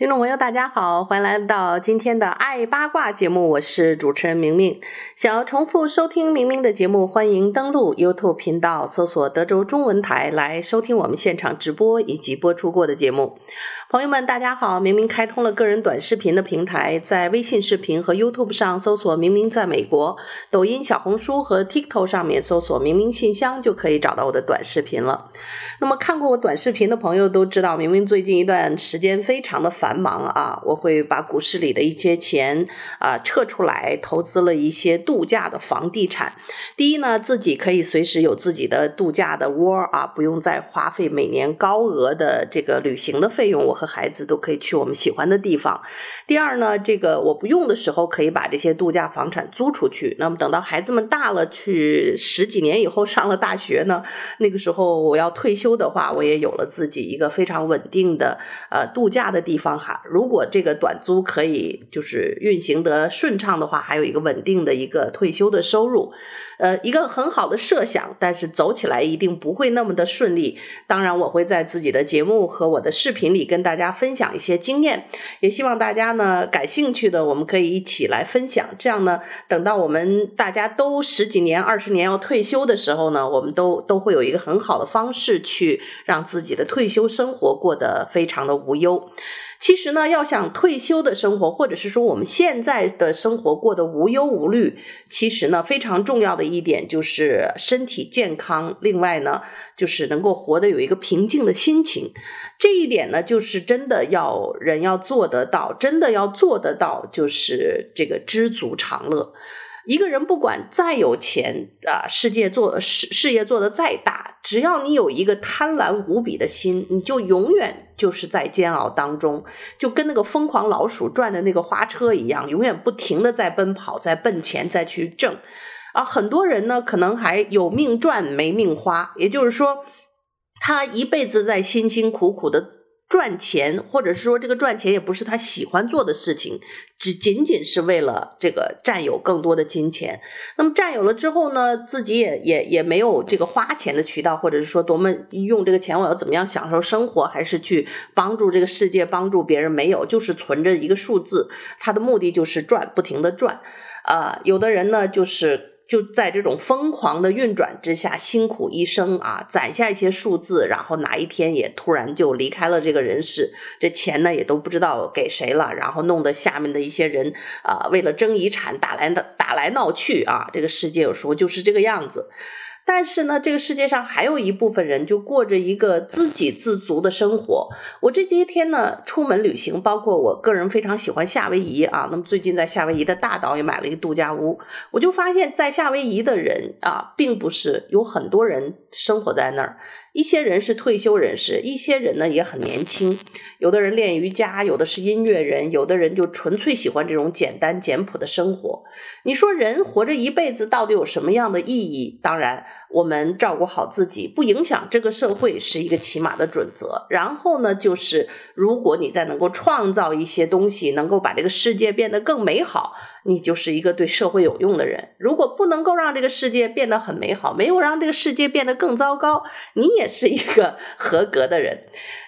听众朋友，大家好，欢迎来到今天的爱八卦节目，我是主持人明明。想要重复收听明明的节目，欢迎登录 YouTube 频道，搜索德州中文台来收听我们现场直播以及播出过的节目。朋友们，大家好！明明开通了个人短视频的平台，在微信视频和 YouTube 上搜索“明明在美国”，抖音、小红书和 TikTok 上面搜索“明明信箱”就可以找到我的短视频了。那么看过我短视频的朋友都知道，明明最近一段时间非常的繁忙啊，我会把股市里的一些钱啊撤出来，投资了一些度假的房地产。第一呢，自己可以随时有自己的度假的窝啊，不用再花费每年高额的这个旅行的费用。我和孩子都可以去我们喜欢的地方。第二呢，这个我不用的时候可以把这些度假房产租出去。那么等到孩子们大了，去十几年以后上了大学呢，那个时候我要退休的话，我也有了自己一个非常稳定的呃度假的地方哈。如果这个短租可以就是运行得顺畅的话，还有一个稳定的一个退休的收入。呃，一个很好的设想，但是走起来一定不会那么的顺利。当然，我会在自己的节目和我的视频里跟大家分享一些经验，也希望大家呢感兴趣的，我们可以一起来分享。这样呢，等到我们大家都十几年、二十年要退休的时候呢，我们都都会有一个很好的方式去让自己的退休生活过得非常的无忧。其实呢，要想退休的生活，或者是说我们现在的生活过得无忧无虑，其实呢，非常重要的一点就是身体健康。另外呢，就是能够活得有一个平静的心情。这一点呢，就是真的要人要做得到，真的要做得到，就是这个知足常乐。一个人不管再有钱啊，世界做事事业做得再大，只要你有一个贪婪无比的心，你就永远就是在煎熬当中，就跟那个疯狂老鼠转的那个花车一样，永远不停地在奔跑，在奔钱，再去挣。啊，很多人呢，可能还有命赚没命花，也就是说，他一辈子在辛辛苦苦的。赚钱，或者是说这个赚钱也不是他喜欢做的事情，只仅仅是为了这个占有更多的金钱。那么占有了之后呢，自己也也也没有这个花钱的渠道，或者是说多么用这个钱，我要怎么样享受生活，还是去帮助这个世界，帮助别人？没有，就是存着一个数字，他的目的就是赚，不停的赚。啊、呃，有的人呢，就是。就在这种疯狂的运转之下，辛苦一生啊，攒下一些数字，然后哪一天也突然就离开了这个人世，这钱呢也都不知道给谁了，然后弄得下面的一些人啊，为了争遗产打来打来闹去啊，这个世界有时候就是这个样子。但是呢，这个世界上还有一部分人就过着一个自给自足的生活。我这些天呢，出门旅行，包括我个人非常喜欢夏威夷啊。那么最近在夏威夷的大岛也买了一个度假屋，我就发现，在夏威夷的人啊，并不是有很多人生活在那儿。一些人是退休人士，一些人呢也很年轻。有的人练瑜伽，有的是音乐人，有的人就纯粹喜欢这种简单简朴的生活。你说人活着一辈子到底有什么样的意义？当然，我们照顾好自己，不影响这个社会是一个起码的准则。然后呢，就是如果你再能够创造一些东西，能够把这个世界变得更美好。你就是一个对社会有用的人。如果不能够让这个世界变得很美好，没有让这个世界变得更糟糕，你也是一个合格的人。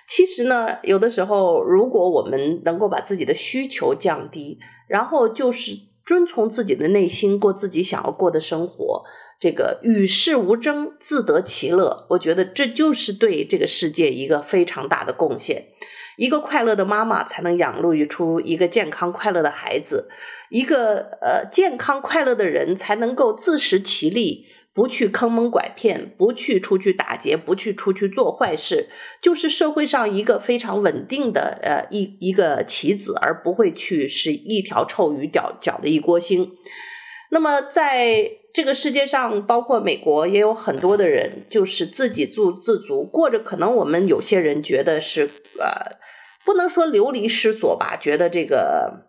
其实呢，有的时候，如果我们能够把自己的需求降低，然后就是遵从自己的内心，过自己想要过的生活，这个与世无争，自得其乐，我觉得这就是对这个世界一个非常大的贡献。一个快乐的妈妈才能养育出一个健康快乐的孩子，一个呃健康快乐的人才能够自食其力，不去坑蒙拐骗，不去出去打劫，不去出去做坏事，就是社会上一个非常稳定的呃一一个棋子，而不会去是一条臭鱼搅搅的一锅腥。那么在这个世界上，包括美国，也有很多的人就是自给自足，过着可能我们有些人觉得是呃。不能说流离失所吧，觉得这个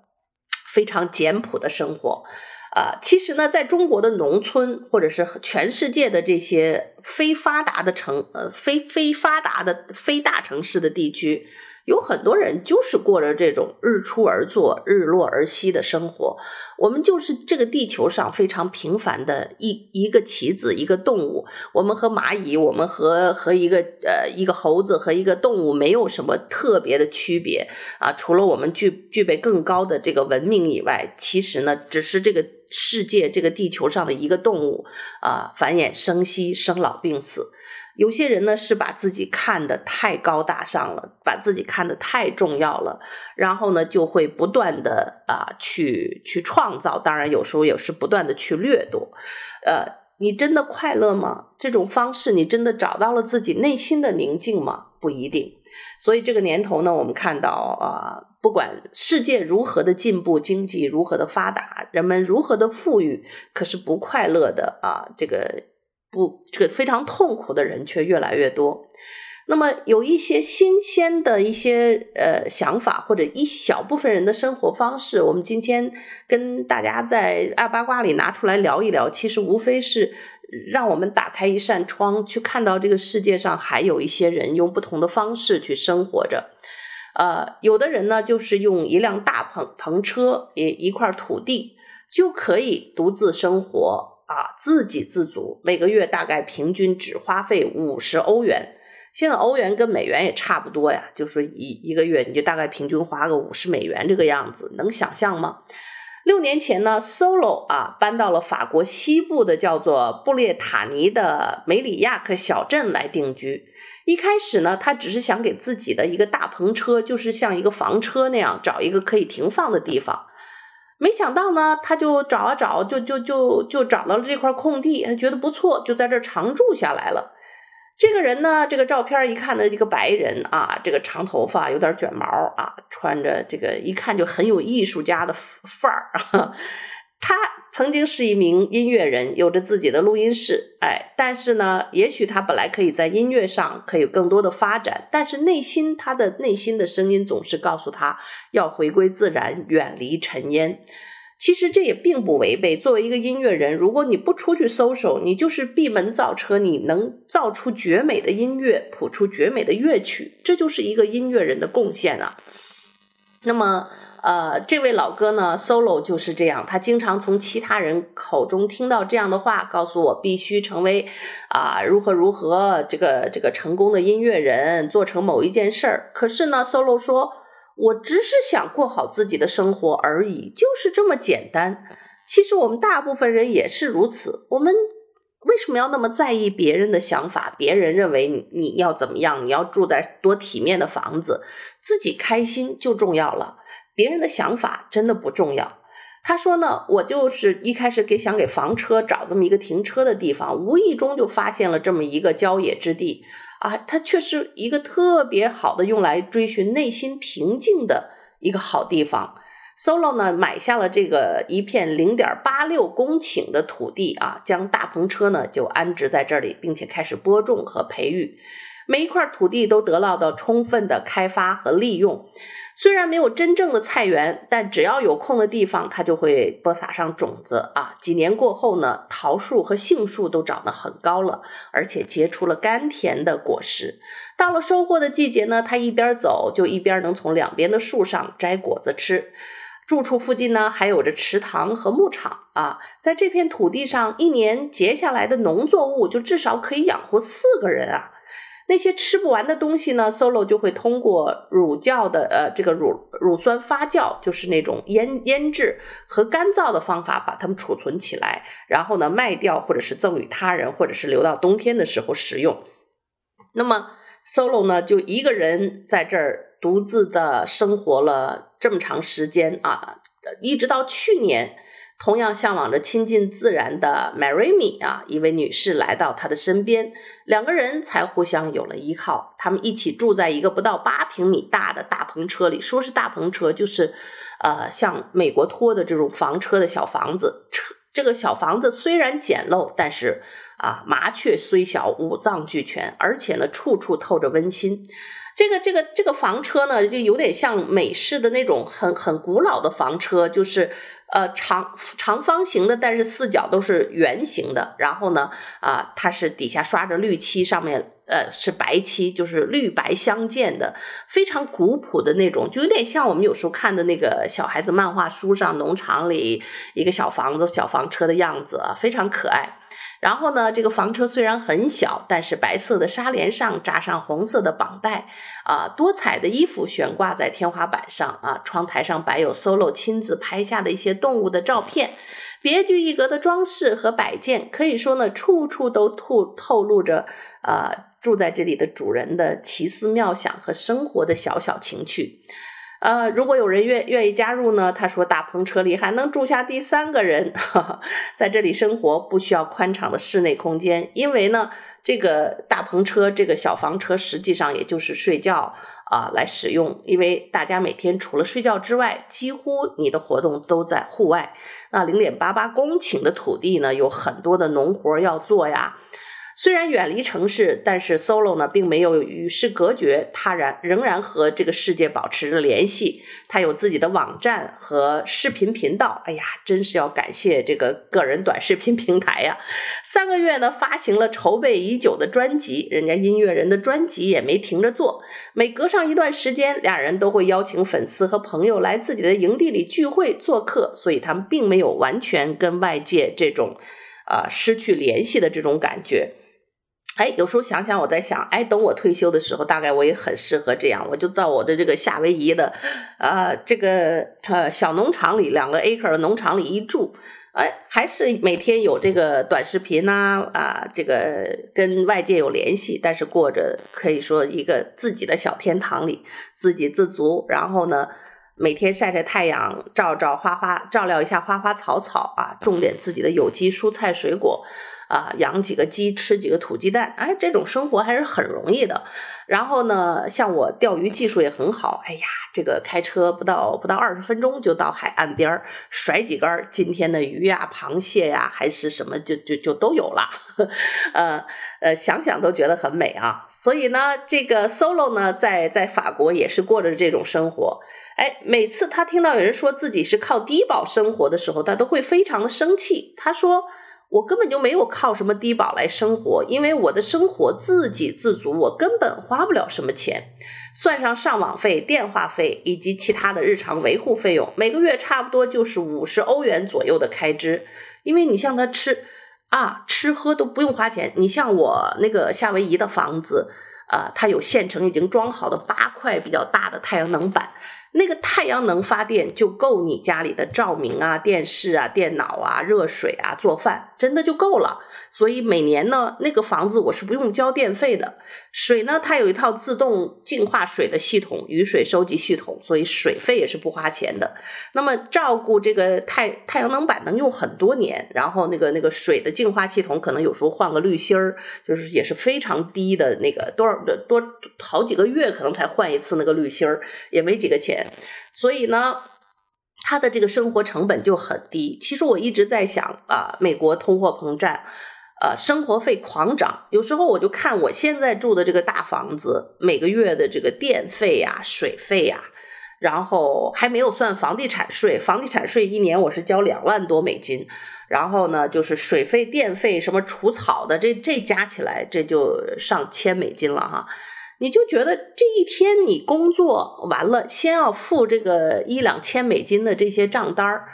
非常简朴的生活。啊，其实呢，在中国的农村，或者是全世界的这些非发达的城，呃，非非发达的非大城市的地区。有很多人就是过着这种日出而作、日落而息的生活。我们就是这个地球上非常平凡的一一个棋子，一个动物。我们和蚂蚁，我们和和一个呃一个猴子和一个动物没有什么特别的区别啊。除了我们具具备更高的这个文明以外，其实呢，只是这个世界这个地球上的一个动物啊，繁衍生息、生老病死。有些人呢，是把自己看得太高大上了，把自己看得太重要了，然后呢，就会不断的啊去去创造，当然有时候也是不断的去掠夺。呃，你真的快乐吗？这种方式你真的找到了自己内心的宁静吗？不一定。所以这个年头呢，我们看到啊，不管世界如何的进步，经济如何的发达，人们如何的富裕，可是不快乐的啊，这个。不，这个非常痛苦的人却越来越多。那么有一些新鲜的一些呃想法，或者一小部分人的生活方式，我们今天跟大家在爱八卦里拿出来聊一聊。其实无非是让我们打开一扇窗，去看到这个世界上还有一些人用不同的方式去生活着。呃，有的人呢，就是用一辆大篷篷车，一一块土地就可以独自生活。啊，自给自足，每个月大概平均只花费五十欧元。现在欧元跟美元也差不多呀，就说一一个月你就大概平均花个五十美元这个样子，能想象吗？六年前呢，Solo 啊搬到了法国西部的叫做布列塔尼的梅里亚克小镇来定居。一开始呢，他只是想给自己的一个大篷车，就是像一个房车那样，找一个可以停放的地方。没想到呢，他就找啊找，就就就就找到了这块空地，他觉得不错，就在这儿常住下来了。这个人呢，这个照片一看呢，一个白人啊，这个长头发，有点卷毛啊，穿着这个一看就很有艺术家的范儿啊。他曾经是一名音乐人，有着自己的录音室，哎，但是呢，也许他本来可以在音乐上可以有更多的发展，但是内心他的内心的声音总是告诉他要回归自然，远离尘烟。其实这也并不违背。作为一个音乐人，如果你不出去 social，你就是闭门造车，你能造出绝美的音乐，谱出绝美的乐曲，这就是一个音乐人的贡献啊。那么。呃，这位老哥呢，Solo 就是这样，他经常从其他人口中听到这样的话，告诉我必须成为啊、如何如何这个这个成功的音乐人，做成某一件事儿。可是呢，Solo 说，我只是想过好自己的生活而已，就是这么简单。其实我们大部分人也是如此，我们为什么要那么在意别人的想法？别人认为你要怎么样？你要住在多体面的房子，自己开心就重要了。别人的想法真的不重要。他说呢，我就是一开始给想给房车找这么一个停车的地方，无意中就发现了这么一个郊野之地啊，它却是一个特别好的用来追寻内心平静的一个好地方。Solo 呢买下了这个一片零点八六公顷的土地啊，将大篷车呢就安置在这里，并且开始播种和培育，每一块土地都得到了充分的开发和利用。虽然没有真正的菜园，但只要有空的地方，他就会播撒上种子啊。几年过后呢，桃树和杏树都长得很高了，而且结出了甘甜的果实。到了收获的季节呢，他一边走就一边能从两边的树上摘果子吃。住处附近呢，还有着池塘和牧场啊。在这片土地上，一年结下来的农作物就至少可以养活四个人啊。那些吃不完的东西呢，Solo 就会通过乳酵的呃这个乳乳酸发酵，就是那种腌腌制和干燥的方法，把它们储存起来，然后呢卖掉，或者是赠与他人，或者是留到冬天的时候食用。那么 Solo 呢就一个人在这儿独自的生活了这么长时间啊，一直到去年。同样向往着亲近自然的 Marimi 啊，一位女士来到他的身边，两个人才互相有了依靠。他们一起住在一个不到八平米大的大篷车里，说是大篷车，就是呃像美国拖的这种房车的小房子。车这个小房子虽然简陋，但是啊麻雀虽小，五脏俱全，而且呢处处透着温馨。这个这个这个房车呢，就有点像美式的那种很很古老的房车，就是呃长长方形的，但是四角都是圆形的。然后呢，啊、它是底下刷着绿漆，上面呃是白漆，就是绿白相间的，非常古朴的那种，就有点像我们有时候看的那个小孩子漫画书上农场里一个小房子、小房车的样子，非常可爱。然后呢，这个房车虽然很小，但是白色的纱帘上扎上红色的绑带，啊，多彩的衣服悬挂在天花板上，啊，窗台上摆有 Solo 亲自拍下的一些动物的照片，别具一格的装饰和摆件，可以说呢，处处都透透露着，啊，住在这里的主人的奇思妙想和生活的小小情趣。呃，如果有人愿愿意加入呢？他说，大篷车里还能住下第三个人，呵呵，在这里生活不需要宽敞的室内空间，因为呢，这个大篷车这个小房车实际上也就是睡觉啊、来使用，因为大家每天除了睡觉之外，几乎你的活动都在户外。那零点八八公顷的土地呢，有很多的农活要做呀。虽然远离城市，但是 Solo 呢并没有与世隔绝，他然仍然和这个世界保持着联系。他有自己的网站和视频频道。哎呀，真是要感谢这个个人短视频平台呀！三个月呢，发行了筹备已久的专辑，人家音乐人的专辑也没停着做。每隔上一段时间，俩人都会邀请粉丝和朋友来自己的营地里聚会做客，所以他们并没有完全跟外界这种，呃，失去联系的这种感觉。哎，有时候想想，我在想，哎，等我退休的时候，大概我也很适合这样，我就到我的这个夏威夷的，呃，这个呃小农场里，两个 acre 的农场里一住，哎，还是每天有这个短视频呐，啊，啊，这个跟外界有联系，但是过着可以说一个自己的小天堂里，自给自足，然后呢，每天晒晒太阳，照照花花，照料一下花花草草啊，种点自己的有机蔬菜水果。啊，养几个鸡，吃几个土鸡蛋，哎，这种生活还是很容易的。然后呢，像我钓鱼技术也很好，哎呀，这个开车不到不到二十分钟就到海岸边儿，甩几竿今天的鱼呀、螃蟹呀，还是什么，就就就都有了。呃呃，想想都觉得很美啊。所以呢，这个 Solo 呢，在在法国也是过着这种生活。哎，每次他听到有人说自己是靠低保生活的时候，他都会非常的生气。他说。我根本就没有靠什么低保来生活，因为我的生活自给自足，我根本花不了什么钱。算上上网费、电话费以及其他的日常维护费用，每个月差不多就是五十欧元左右的开支。因为你像他吃啊，吃喝都不用花钱。你像我那个夏威夷的房子，啊，它有现成已经装好的八块比较大的太阳能板。那个太阳能发电就够你家里的照明啊、电视啊、电脑啊、热水啊、做饭，真的就够了。所以每年呢，那个房子我是不用交电费的。水呢，它有一套自动净化水的系统，雨水收集系统，所以水费也是不花钱的。那么照顾这个太太阳能板能用很多年，然后那个那个水的净化系统可能有时候换个滤芯儿，就是也是非常低的那个多少的多好几个月可能才换一次那个滤芯儿，也没几个钱。所以呢，他的这个生活成本就很低。其实我一直在想啊，美国通货膨胀。呃，生活费狂涨，有时候我就看我现在住的这个大房子，每个月的这个电费呀、水费呀，然后还没有算房地产税，房地产税一年我是交两万多美金，然后呢，就是水费、电费什么除草的，这这加起来这就上千美金了哈。你就觉得这一天你工作完了，先要付这个一两千美金的这些账单儿。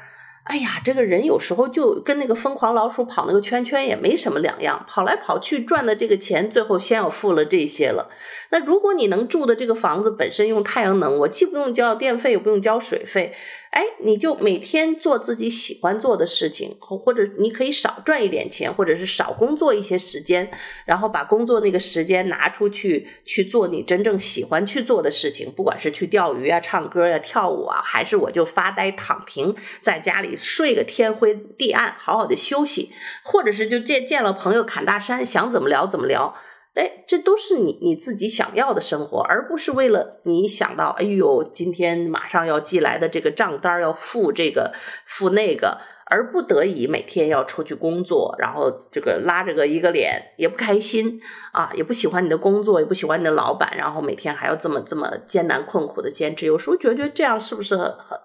哎呀，这个人有时候就跟那个疯狂老鼠跑那个圈圈也没什么两样，跑来跑去赚的这个钱，最后先要付了这些了。那如果你能住的这个房子本身用太阳能，我既不用交电费，也不用交水费。哎，你就每天做自己喜欢做的事情，或者你可以少赚一点钱，或者是少工作一些时间，然后把工作那个时间拿出去去做你真正喜欢去做的事情，不管是去钓鱼啊、唱歌呀、啊、跳舞啊，还是我就发呆躺平在家里睡个天昏地暗，好好的休息，或者是就见见了朋友侃大山，想怎么聊怎么聊。哎，这都是你你自己想要的生活，而不是为了你想到，哎呦，今天马上要寄来的这个账单要付这个付那个，而不得已每天要出去工作，然后这个拉着个一个脸，也不开心啊，也不喜欢你的工作，也不喜欢你的老板，然后每天还要这么这么艰难困苦的坚持，有时候觉得这样是不是很很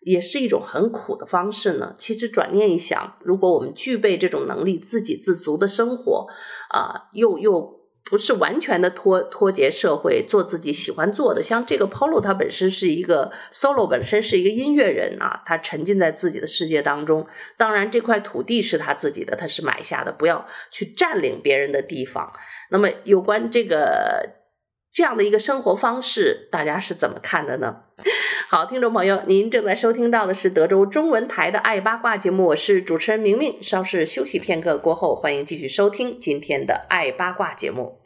也是一种很苦的方式呢？其实转念一想，如果我们具备这种能力，自给自足的生活，啊，又又。不是完全的脱脱节社会，做自己喜欢做的。像这个 Polo，他本身是一个 solo，本身是一个音乐人啊，他沉浸在自己的世界当中。当然，这块土地是他自己的，他是买下的，不要去占领别人的地方。那么，有关这个。这样的一个生活方式，大家是怎么看的呢？好，听众朋友，您正在收听到的是德州中文台的《爱八卦》节目，我是主持人明明。稍事休息片刻过后，欢迎继续收听今天的《爱八卦》节目。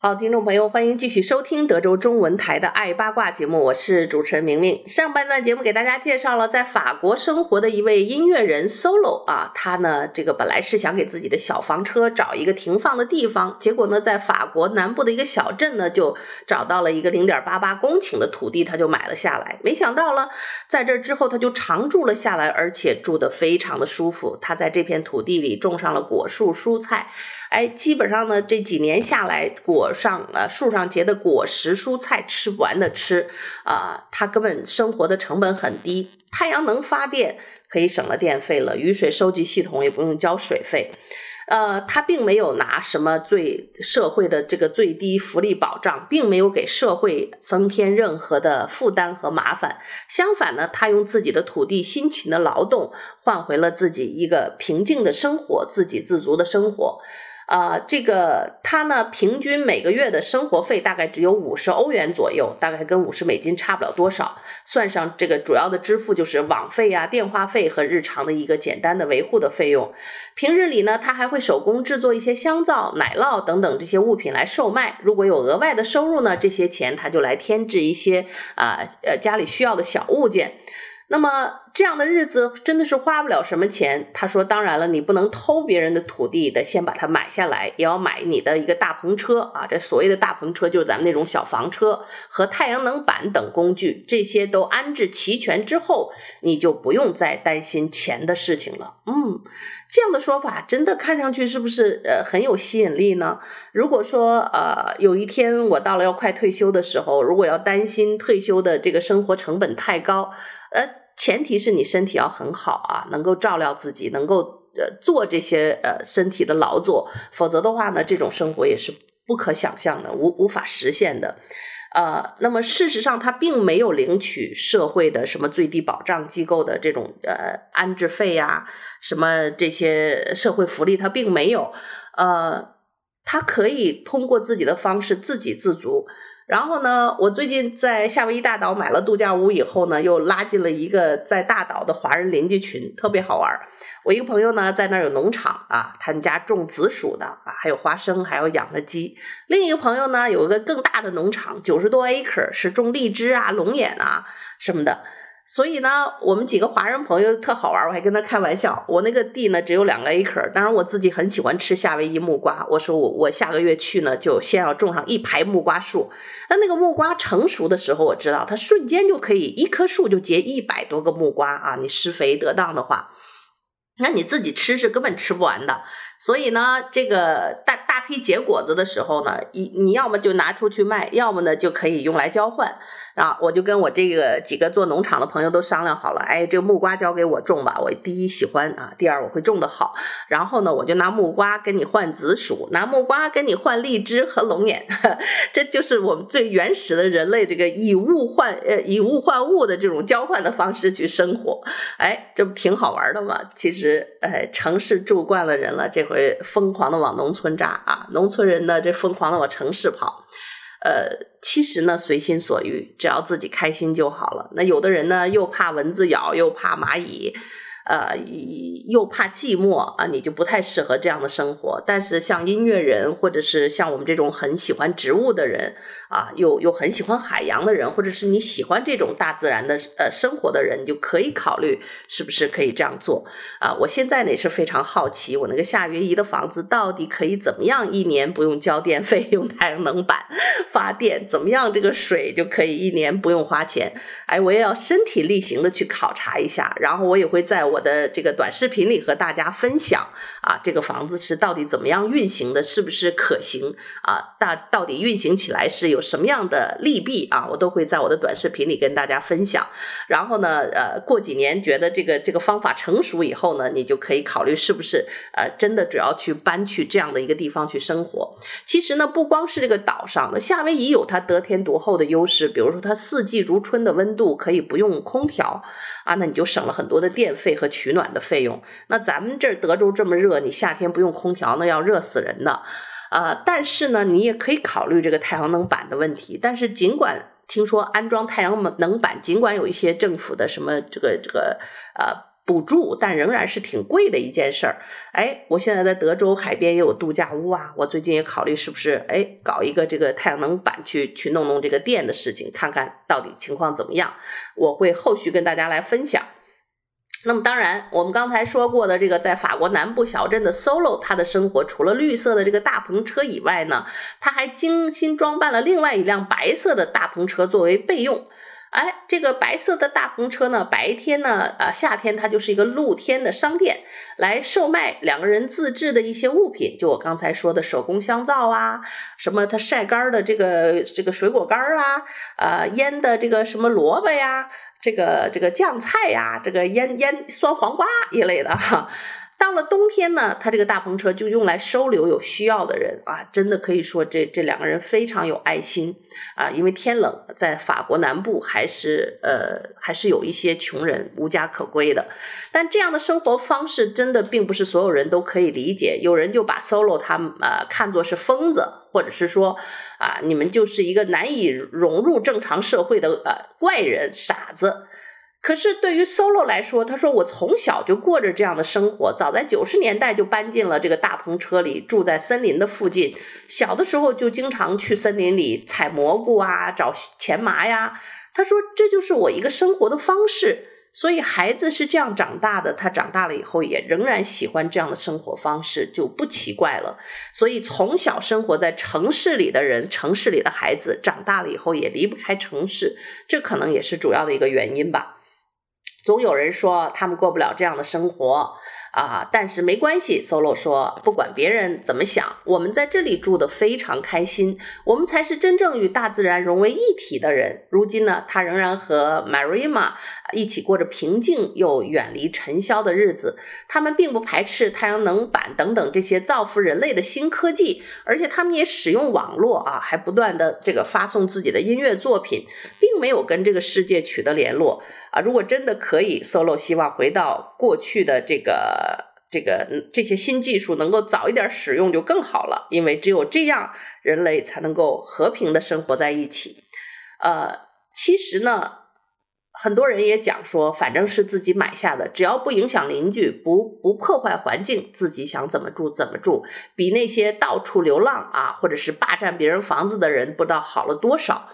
好，听众朋友，欢迎继续收听德州中文台的《爱八卦》节目，我是主持人明明。上半段节目给大家介绍了在法国生活的一位音乐人 Solo 啊，他呢，这个本来是想给自己的小房车找一个停放的地方，结果呢，在法国南部的一个小镇呢，就找到了一个零点八八公顷的土地，他就买了下来。没想到呢，在这之后他就常住了下来，而且住得非常的舒服。他在这片土地里种上了果树、蔬菜。哎，基本上呢，这几年下来，果上呃树上结的果实、蔬菜吃不完的吃，啊、他根本生活的成本很低，太阳能发电可以省了电费了，雨水收集系统也不用交水费，呃，他并没有拿什么最社会的这个最低福利保障，并没有给社会增添任何的负担和麻烦，相反呢，他用自己的土地辛勤的劳动换回了自己一个平静的生活，自给自足的生活。啊、这个他呢，平均每个月的生活费大概只有五十欧元左右，大概跟五十美金差不了多少。算上这个主要的支付就是网费啊、电话费和日常的一个简单的维护的费用。平日里呢，他还会手工制作一些香皂、奶酪等等这些物品来售卖。如果有额外的收入呢，这些钱他就来添置一些啊呃家里需要的小物件。那么这样的日子真的是花不了什么钱。他说：“当然了，你不能偷别人的土地的，先把它买下来，也要买你的一个大篷车啊。这所谓的大篷车就是咱们那种小房车和太阳能板等工具，这些都安置齐全之后，你就不用再担心钱的事情了。”嗯，这样的说法真的看上去是不是呃很有吸引力呢？如果说呃有一天我到了要快退休的时候，如果要担心退休的这个生活成本太高。呃，前提是你身体要很好啊，能够照料自己，能够呃做这些呃身体的劳作，否则的话呢，这种生活也是不可想象的，无无法实现的。呃，那么事实上，他并没有领取社会的什么最低保障机构的这种呃安置费呀，什么这些社会福利，他并没有。呃，他可以通过自己的方式自给自足。然后呢，我最近在夏威夷大岛买了度假屋以后呢，又拉进了一个在大岛的华人邻居群，特别好玩。我一个朋友呢，在那儿有农场啊，他们家种紫薯的啊，还有花生，还有养的鸡。另一个朋友呢，有一个更大的农场，九十多 acre，是种荔枝啊、龙眼啊什么的。所以呢，我们几个华人朋友特好玩，我还跟他开玩笑。我那个地呢，只有两个 acre，当然我自己很喜欢吃夏威夷木瓜。我说我我下个月去呢，就先要种上一排木瓜树。那那个木瓜成熟的时候，我知道它瞬间就可以一棵树就结一百多个木瓜啊！你施肥得当的话，那你自己吃是根本吃不完的。所以呢，这个大大批结果子的时候呢，你你要么就拿出去卖，要么呢就可以用来交换。啊，我就跟我这个几个做农场的朋友都商量好了，哎，这个木瓜交给我种吧，我第一喜欢啊，第二我会种得好，然后呢，我就拿木瓜跟你换紫薯，拿木瓜跟你换荔枝和龙眼，这就是我们最原始的人类这个以物换呃以物换物的这种交换的方式去生活，哎，这不挺好玩的吗？其实，哎，城市住惯了人了，这回疯狂的往农村扎啊，农村人呢这疯狂的往城市跑。呃，其实呢，随心所欲，只要自己开心就好了。那有的人呢，又怕蚊子咬，又怕蚂蚁，呃，又怕寂寞啊，你就不太适合这样的生活。但是像音乐人，或者是像我们这种很喜欢植物的人啊，又又很喜欢海洋的人，或者是你喜欢这种大自然的呃生活的人，你就可以考虑是不是可以这样做啊。我现在呢也是非常好奇，我那个夏威夷的房子到底可以怎么样一年不用交电费，用太阳能板发电，怎么样这个水就可以一年不用花钱？哎，我也要身体力行的去考察一下，然后我也会在我的这个短视频里和大家分享啊，这个房子是到底怎么样运行的，是不是可行啊？大到底运行起来是有什么样的利弊啊？我都会在我的短视频里跟大家分享。然后呢，呃，过几年觉得这个这个方法成熟以后呢，你就可以考虑是不是呃真的主要去搬去这样的一个地方去生活。其实呢，不光是这个岛上的夏威夷有它得天独厚的优势，比如说它四季如春的温度可以不用空调啊，那你就省了很多的电费和取暖的费用。那咱们这儿德州这么热，你夏天不用空调，那要热死人的。啊，但是呢，你也可以考虑这个太阳能板的问题。但是尽管听说安装太阳能板，尽管有一些政府的什么这个这个呃。补助，但仍然是挺贵的一件事儿。哎，我现在在德州海边也有度假屋啊，我最近也考虑是不是哎搞一个这个太阳能板去去弄弄这个电的事情，看看到底情况怎么样。我会后续跟大家来分享。那么当然，我们刚才说过的这个在法国南部小镇的 Solo，他的生活除了绿色的这个大篷车以外呢，他还精心装扮了另外一辆白色的大篷车作为备用。哎，这个白色的大篷车呢，白天呢，啊，夏天它就是一个露天的商店，来售卖两个人自制的一些物品，就我刚才说的手工香皂啊，什么它晒干的这个这个水果干儿啊，啊，腌的这个什么萝卜呀，这个这个酱菜呀，这个腌腌酸黄瓜一类的哈。到了冬天呢，他这个大篷车就用来收留有需要的人啊，真的可以说这这两个人非常有爱心啊。因为天冷，在法国南部还是呃还是有一些穷人无家可归的。但这样的生活方式真的并不是所有人都可以理解，有人就把 Solo 他们呃看作是疯子，或者是说啊你们就是一个难以融入正常社会的呃怪人傻子。可是对于 Solo 来说，他说我从小就过着这样的生活，早在九十年代就搬进了这个大篷车里，住在森林的附近。小的时候就经常去森林里采蘑菇啊，找钱麻呀。他说这就是我一个生活的方式。所以孩子是这样长大的，他长大了以后也仍然喜欢这样的生活方式，就不奇怪了。所以从小生活在城市里的人，城市里的孩子长大了以后也离不开城市，这可能也是主要的一个原因吧。总有人说他们过不了这样的生活啊，但是没关系。Solo 说，不管别人怎么想，我们在这里住的非常开心，我们才是真正与大自然融为一体的人。如今呢，他仍然和 Marima 一起过着平静又远离尘嚣的日子。他们并不排斥太阳能板等等这些造福人类的新科技，而且他们也使用网络啊，还不断的这个发送自己的音乐作品，并没有跟这个世界取得联络。啊，如果真的可以，Solo 希望回到过去的这个这个这些新技术能够早一点使用就更好了，因为只有这样，人类才能够和平的生活在一起。呃，其实呢，很多人也讲说，反正是自己买下的，只要不影响邻居，不不破坏环境，自己想怎么住怎么住，比那些到处流浪啊，或者是霸占别人房子的人，不知道好了多少。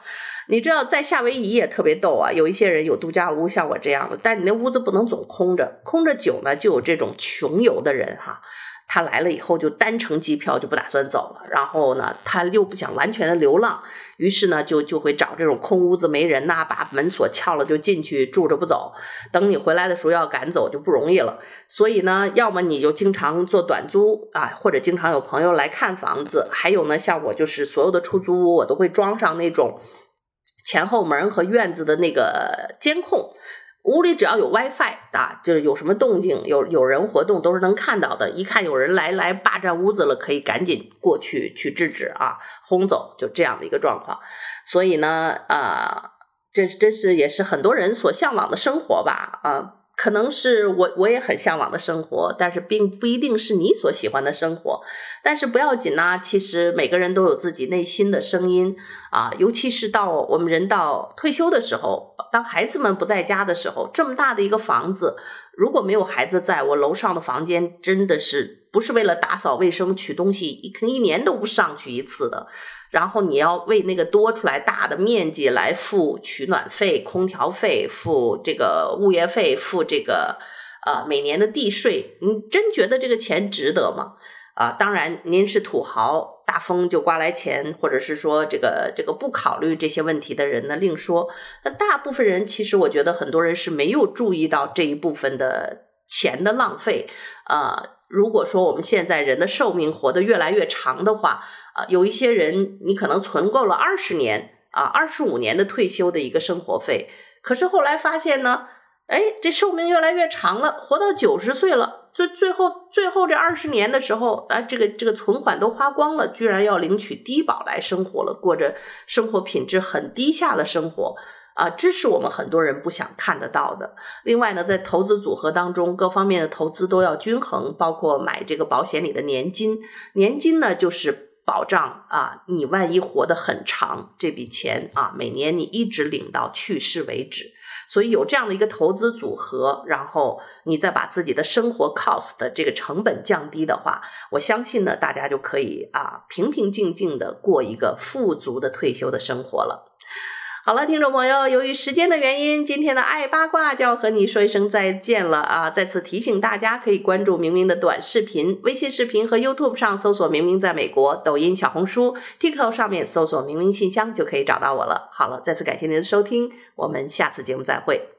你知道在夏威夷也特别逗啊，有一些人有度假屋，像我这样的，但你那屋子不能总空着，空着久呢，就有这种穷游的人哈，他来了以后就单程机票就不打算走了，然后呢，他又不想完全的流浪，于是呢，就就会找这种空屋子没人呐，把门锁撬了就进去住着不走，等你回来的时候要赶走就不容易了，所以呢，要么你就经常做短租啊，或者经常有朋友来看房子，还有呢，像我就是所有的出租屋我都会装上那种。前后门和院子的那个监控，屋里只要有 WiFi 啊，就是有什么动静，有有人活动都是能看到的。一看有人来来霸占屋子了，可以赶紧过去去制止啊，轰走，就这样的一个状况。所以呢，啊，这真是也是很多人所向往的生活吧，啊。可能是我我也很向往的生活，但是并不一定是你所喜欢的生活。但是不要紧呐，其实每个人都有自己内心的声音啊，尤其是到我们人到退休的时候，当孩子们不在家的时候，这么大的一个房子，如果没有孩子在，我楼上的房间真的是不是为了打扫卫生取东西，一一年都不上去一次的。然后你要为那个多出来大的面积来付取暖费、空调费、付这个物业费、付这个呃每年的地税，你真觉得这个钱值得吗？啊，当然您是土豪，大风就刮来钱，或者是说这个这个不考虑这些问题的人呢，另说。那大部分人其实我觉得很多人是没有注意到这一部分的钱的浪费。啊，如果说我们现在人的寿命活得越来越长的话，啊，有一些人，你可能存够了二十年啊，二十五年的退休的一个生活费，可是后来发现呢，哎，这寿命越来越长了，活到九十岁了，最最后最后这二十年的时候，啊，这个这个存款都花光了，居然要领取低保来生活了，过着生活品质很低下的生活。啊，这是我们很多人不想看得到的。另外呢，在投资组合当中，各方面的投资都要均衡，包括买这个保险里的年金。年金呢，就是保障啊，你万一活得很长，这笔钱啊，每年你一直领到去世为止。所以有这样的一个投资组合，然后你再把自己的生活 cost 的这个成本降低的话，我相信呢，大家就可以啊，平平静静的过一个富足的退休的生活了。好了，听众朋友，由于时间的原因，今天的爱八卦就要和你说一声再见了啊！再次提醒大家，可以关注明明的短视频、微信视频和 YouTube 上搜索“明明在美国”，抖音、小红书、TikTok 上面搜索“明明信箱”就可以找到我了。好了，再次感谢您的收听，我们下次节目再会。